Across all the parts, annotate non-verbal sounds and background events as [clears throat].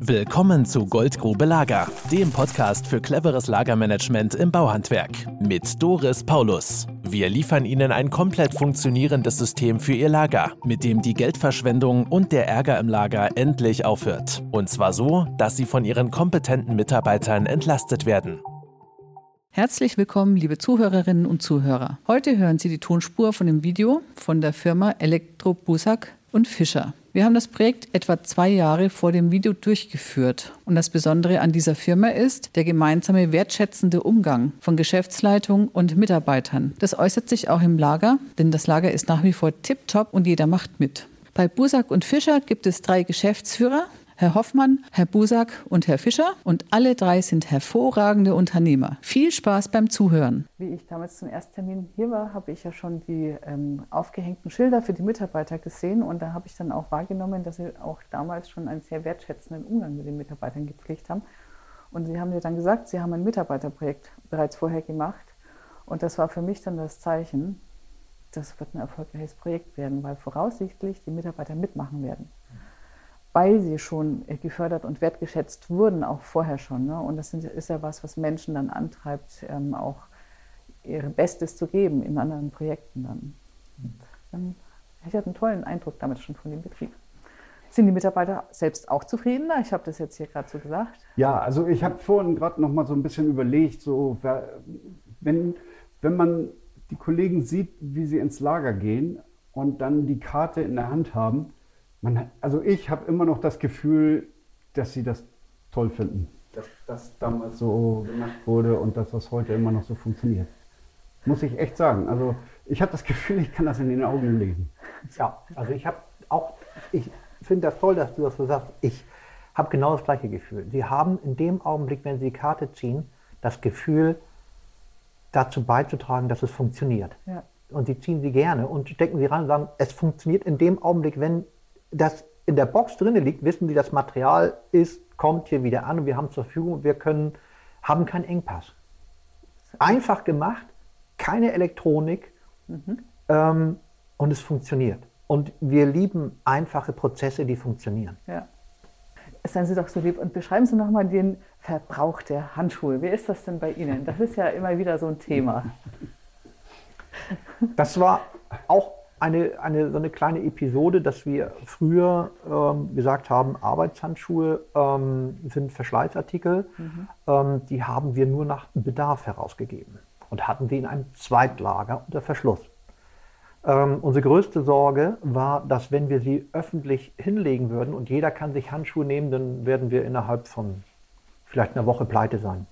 Willkommen zu Goldgrube Lager, dem Podcast für cleveres Lagermanagement im Bauhandwerk mit Doris Paulus. Wir liefern Ihnen ein komplett funktionierendes System für Ihr Lager, mit dem die Geldverschwendung und der Ärger im Lager endlich aufhört. Und zwar so, dass Sie von Ihren kompetenten Mitarbeitern entlastet werden. Herzlich willkommen, liebe Zuhörerinnen und Zuhörer. Heute hören Sie die Tonspur von dem Video von der Firma Elektro Busak und Fischer. Wir haben das Projekt etwa zwei Jahre vor dem Video durchgeführt. Und das Besondere an dieser Firma ist der gemeinsame wertschätzende Umgang von Geschäftsleitung und Mitarbeitern. Das äußert sich auch im Lager, denn das Lager ist nach wie vor tiptop und jeder macht mit. Bei Busak und Fischer gibt es drei Geschäftsführer, Herr Hoffmann, Herr Busak und Herr Fischer. Und alle drei sind hervorragende Unternehmer. Viel Spaß beim Zuhören. Wie ich damals zum Ersttermin hier war, habe ich ja schon die ähm, aufgehängten Schilder für die Mitarbeiter gesehen. Und da habe ich dann auch wahrgenommen, dass sie auch damals schon einen sehr wertschätzenden Umgang mit den Mitarbeitern gepflegt haben. Und sie haben mir dann gesagt, sie haben ein Mitarbeiterprojekt bereits vorher gemacht. Und das war für mich dann das Zeichen, das wird ein erfolgreiches Projekt werden, weil voraussichtlich die Mitarbeiter mitmachen werden weil sie schon gefördert und wertgeschätzt wurden, auch vorher schon. Ne? Und das ist ja was, was Menschen dann antreibt, ähm, auch ihr Bestes zu geben in anderen Projekten dann. dann ich hatte einen tollen Eindruck damit schon von dem Betrieb. Sind die Mitarbeiter selbst auch zufriedener? Ich habe das jetzt hier gerade so gesagt. Ja, also ich habe vorhin gerade noch mal so ein bisschen überlegt, so wenn, wenn man die Kollegen sieht, wie sie ins Lager gehen und dann die Karte in der Hand haben, man, also ich habe immer noch das Gefühl, dass sie das toll finden, dass das damals so gemacht wurde und dass das heute immer noch so funktioniert. Muss ich echt sagen. Also ich habe das Gefühl, ich kann das in den Augen lesen. Ja, also ich habe auch, ich finde das toll, dass du das so sagst. Ich habe genau das gleiche Gefühl. Sie haben in dem Augenblick, wenn Sie die Karte ziehen, das Gefühl, dazu beizutragen, dass es funktioniert. Ja. Und sie ziehen sie gerne und stecken sie ran und sagen, es funktioniert in dem Augenblick, wenn das in der Box drin liegt, wissen Sie, das Material ist, kommt hier wieder an und wir haben zur Verfügung, wir können, haben keinen Engpass. Einfach gemacht, keine Elektronik mhm. ähm, und es funktioniert. Und wir lieben einfache Prozesse, die funktionieren. Ja. Seien Sie doch so lieb und beschreiben Sie nochmal den Verbrauch der Handschuhe. Wie ist das denn bei Ihnen? Das ist ja immer wieder so ein Thema. Das war auch eine, eine, so eine kleine Episode, dass wir früher ähm, gesagt haben, Arbeitshandschuhe ähm, sind Verschleißartikel. Mhm. Ähm, die haben wir nur nach Bedarf herausgegeben und hatten die in einem Zweitlager unter Verschluss. Ähm, unsere größte Sorge war, dass wenn wir sie öffentlich hinlegen würden und jeder kann sich Handschuhe nehmen, dann werden wir innerhalb von vielleicht einer Woche pleite sein,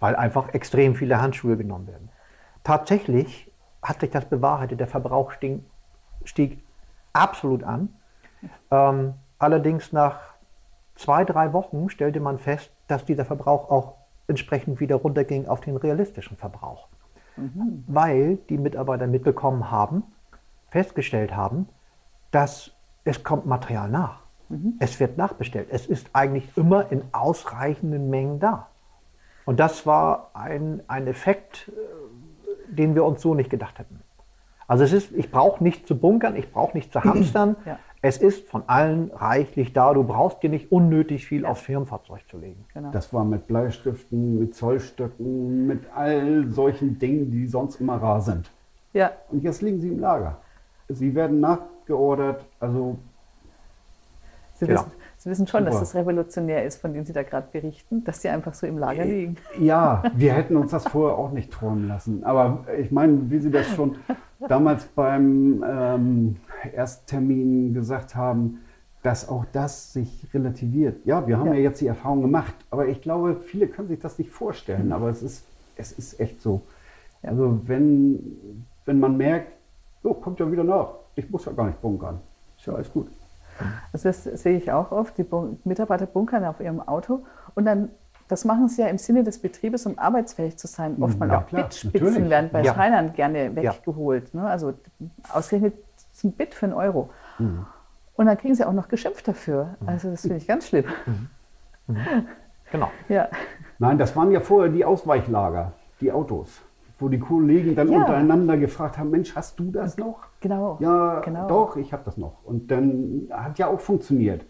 weil einfach extrem viele Handschuhe genommen werden. Tatsächlich hat sich das bewahrheitet. Der Verbrauch stieg, stieg absolut an. Ähm, allerdings nach zwei, drei Wochen stellte man fest, dass dieser Verbrauch auch entsprechend wieder runterging auf den realistischen Verbrauch. Mhm. Weil die Mitarbeiter mitbekommen haben, festgestellt haben, dass es kommt Material nach. Mhm. Es wird nachbestellt. Es ist eigentlich immer in ausreichenden Mengen da. Und das war ein, ein Effekt, äh, den wir uns so nicht gedacht hätten. Also es ist, ich brauche nicht zu bunkern, ich brauche nicht zu [clears throat] hamstern. Ja. Es ist von allen reichlich da. Du brauchst dir nicht unnötig viel ja. aufs Firmenfahrzeug zu legen. Genau. Das war mit Bleistiften, mit Zollstöcken, mit all solchen Dingen, die sonst immer rar sind. Ja. Und jetzt liegen sie im Lager. Sie werden nachgeordert. Also Sie genau. wissen, Sie wissen schon, dass das revolutionär ist, von dem Sie da gerade berichten, dass sie einfach so im Lager äh, liegen. Ja, wir hätten uns das vorher auch nicht träumen lassen. Aber ich meine, wie Sie das schon damals beim ähm, Ersttermin gesagt haben, dass auch das sich relativiert. Ja, wir haben ja. ja. jetzt die Erfahrung gemacht, aber ich glaube, viele können sich das nicht vorstellen. Aber es ist, es ist echt so. Ja. Also wenn, wenn man merkt, oh, kommt ja wieder nach, ich muss ja gar nicht bunkern, ist ja alles gut. Also das sehe ich auch oft. Die Mitarbeiter bunkern auf ihrem Auto und dann, das machen sie ja im Sinne des Betriebes, um arbeitsfähig zu sein. Mhm. Oftmals ja, auch klar, Bitspitzen natürlich. werden bei ja. Schreinern gerne weggeholt. Ne? Also ausgerechnet ein Bit für einen Euro. Mhm. Und dann kriegen sie auch noch geschimpft dafür. Mhm. Also das finde ich ganz schlimm. Mhm. Mhm. [laughs] Genau. Ja. Nein, das waren ja vorher die Ausweichlager, die Autos wo die Kollegen dann ja. untereinander gefragt haben, Mensch, hast du das noch? Genau. Ja, genau. doch, ich habe das noch. Und dann hat ja auch funktioniert.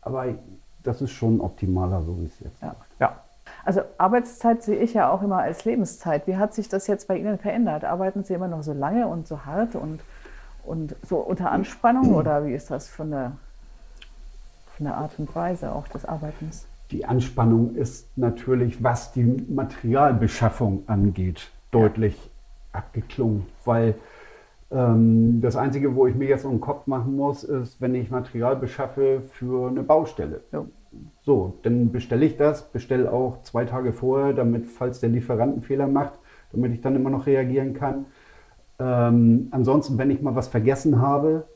Aber das ist schon optimaler, so wie es jetzt Ja. läuft. Ja. Also Arbeitszeit sehe ich ja auch immer als Lebenszeit. Wie hat sich das jetzt bei Ihnen verändert? Arbeiten Sie immer noch so lange und so hart und, und so unter Anspannung oder wie ist das von der, von der Art und Weise auch des Arbeitens? Die Anspannung ist natürlich, was die Materialbeschaffung angeht, deutlich abgeklungen, weil ähm, das Einzige, wo ich mir jetzt um den Kopf machen muss, ist, wenn ich Material beschaffe für eine Baustelle. Ja. So, dann bestelle ich das, bestelle auch zwei Tage vorher, damit, falls der Lieferant einen Fehler macht, damit ich dann immer noch reagieren kann. Ähm, ansonsten, wenn ich mal was vergessen habe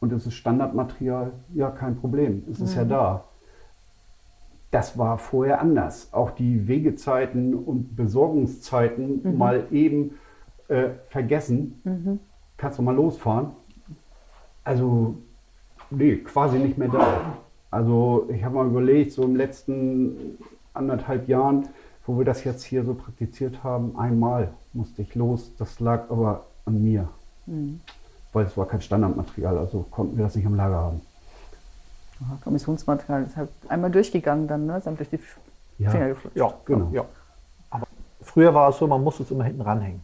und es ist Standardmaterial, ja, kein Problem, es ist ja da. Das war vorher anders. Auch die Wegezeiten und Besorgungszeiten mal eben äh, vergessen. Kannst du mal losfahren? Also, nee, quasi nicht mehr da. Also, ich habe mal überlegt, so im letzten anderthalb Jahren, wo wir das jetzt hier so praktiziert haben, einmal musste ich los. Das lag aber an mir. Weil es war kein Standardmaterial, also konnten wir das nicht im Lager haben. Aha, Kommissionsmaterial ist halt einmal durchgegangen dann, ne? Ist einem durch die Ja. Finger geflutscht. Ja, Genau. Ja. Aber früher war es so, man musste es immer hinten ranhängen.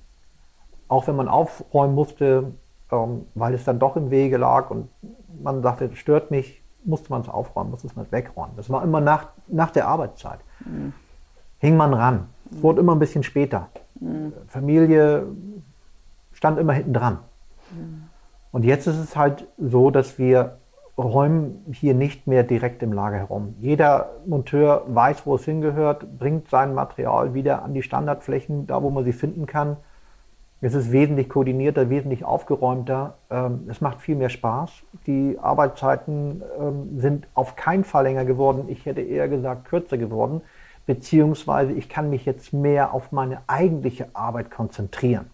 Auch wenn man aufräumen musste, ähm, weil es dann doch im Wege lag und man sagte, das stört mich, musste man es aufräumen, musste es nicht wegräumen. Das war immer nach, nach der Arbeitszeit. Hing man ran. Es wurde immer ein bisschen später. Familie stand immer hinten dran. Und jetzt ist es halt so, dass wir räumen hier nicht mehr direkt im Lager herum. Jeder Monteur weiß, wo es hingehört, bringt sein Material wieder an die Standardflächen, da wo man sie finden kann. Es ist wesentlich koordinierter, wesentlich aufgeräumter. Ähm, Es macht viel mehr Spaß. Die Arbeitszeiten ähm, sind auf keinen Fall länger geworden. Ich hätte eher gesagt kürzer geworden. Beziehungsweise ich kann mich jetzt mehr auf meine eigentliche Arbeit konzentrieren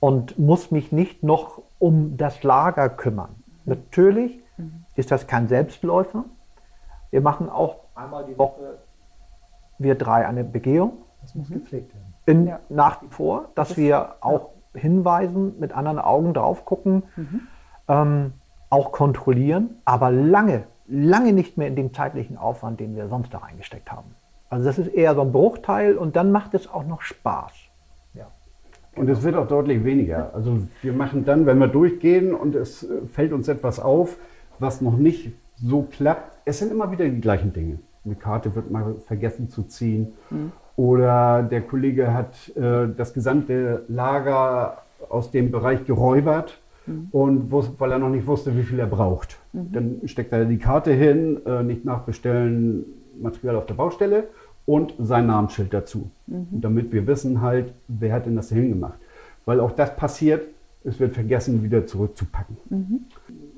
und muss mich nicht noch um das Lager kümmern. Natürlich ist das kein Selbstläufer. Wir machen auch einmal die Woche, wir drei, eine Begehung. Das muss gepflegt werden. In, Ja. Nach wie vor, dass wir auch hinweisen, mit anderen Augen drauf gucken, ähm, auch kontrollieren, aber lange, lange nicht mehr in dem zeitlichen Aufwand, den wir sonst da reingesteckt haben. Also das ist eher so ein Bruchteil und dann macht es auch noch Spaß. Und es wird auch deutlich weniger. Also wir machen dann, wenn wir durchgehen und es äh, fällt uns etwas auf, was noch nicht so klappt, es sind immer wieder die gleichen Dinge. Eine Karte wird mal vergessen zu ziehen oder der Kollege hat äh, das gesamte Lager aus dem Bereich geräubert und wus- weil er noch nicht wusste, wie viel er braucht. Dann steckt er die Karte hin, äh, nicht nachbestellen, Material auf der Baustelle und sein Namensschild dazu, damit wir wissen halt, wer hat denn das hingemacht. Weil auch das passiert, es wird vergessen, wieder zurückzupacken.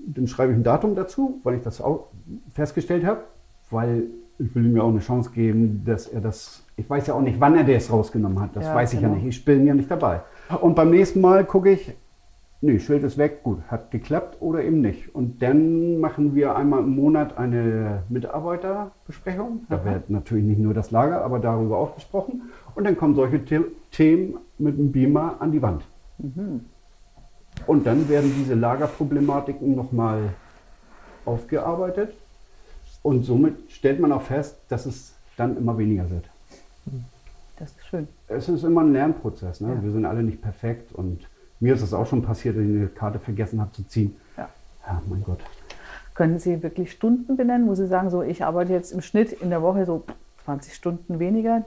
Dann schreibe ich ein Datum dazu, weil ich das auch festgestellt habe, weil ich will ihm ja auch eine Chance geben, dass er das, ich weiß ja auch nicht, wann er das rausgenommen hat, das Ja, weiß ich genau. ja nicht, ich bin ja nicht dabei. Und beim nächsten Mal gucke ich, nee, Schild ist weg, gut, hat geklappt oder eben nicht. Und dann machen wir einmal im Monat eine Mitarbeiterbesprechung. Da wird natürlich nicht nur das Lager, aber darüber auch gesprochen. Und dann kommen solche The Themen mit dem Beamer an die Wand. Und dann werden diese Lagerproblematiken nochmal aufgearbeitet. Und somit stellt man auch fest, dass es dann immer weniger wird. Das ist schön. Es ist immer ein Lernprozess. Ne? Ja. Wir sind alle nicht perfekt. Und mir ist es auch schon passiert, dass ich eine Karte vergessen habe zu ziehen. Ja. Ja, mein Gott. Können Sie wirklich Stunden benennen, wo Sie sagen, so ich arbeite jetzt im Schnitt in der Woche so 20 Stunden weniger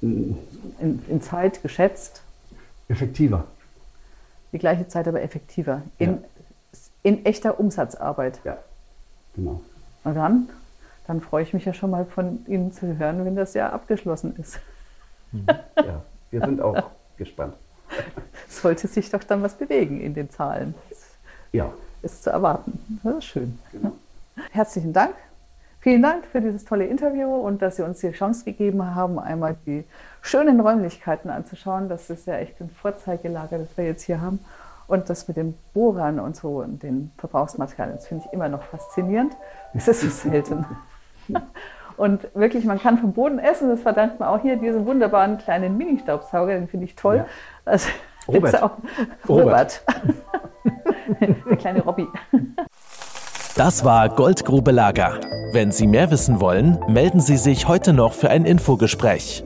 in, in Zeit geschätzt? Effektiver. Die gleiche Zeit, aber effektiver. In, Ja. in echter Umsatzarbeit. Ja, genau. Und dann, dann freue ich mich ja schon mal von Ihnen zu hören, wenn das Jahr abgeschlossen ist. Ja, wir sind auch [laughs] gespannt. Sollte sich doch dann was bewegen in den Zahlen. Ja, Ist zu erwarten. Das ist schön. genau. Herzlichen Dank. Vielen Dank für dieses tolle Interview und dass Sie uns die Chance gegeben haben, einmal die schönen Räumlichkeiten anzuschauen. Das ist ja echt ein Vorzeigelager, das wir jetzt hier haben. Und das mit den Bohrern und so und den Verbrauchsmaterialien, das finde ich immer noch faszinierend. Das ist so selten. [laughs] Und wirklich, man kann vom Boden essen. Das verdankt man auch hier diesem wunderbaren kleinen Mini-Staubsauger. Den finde ich toll. Ja. Also, Robert. Robert. [laughs] Der kleine Robby. Das war Goldgrube Lager. Wenn Sie mehr wissen wollen, melden Sie sich heute noch für ein Infogespräch.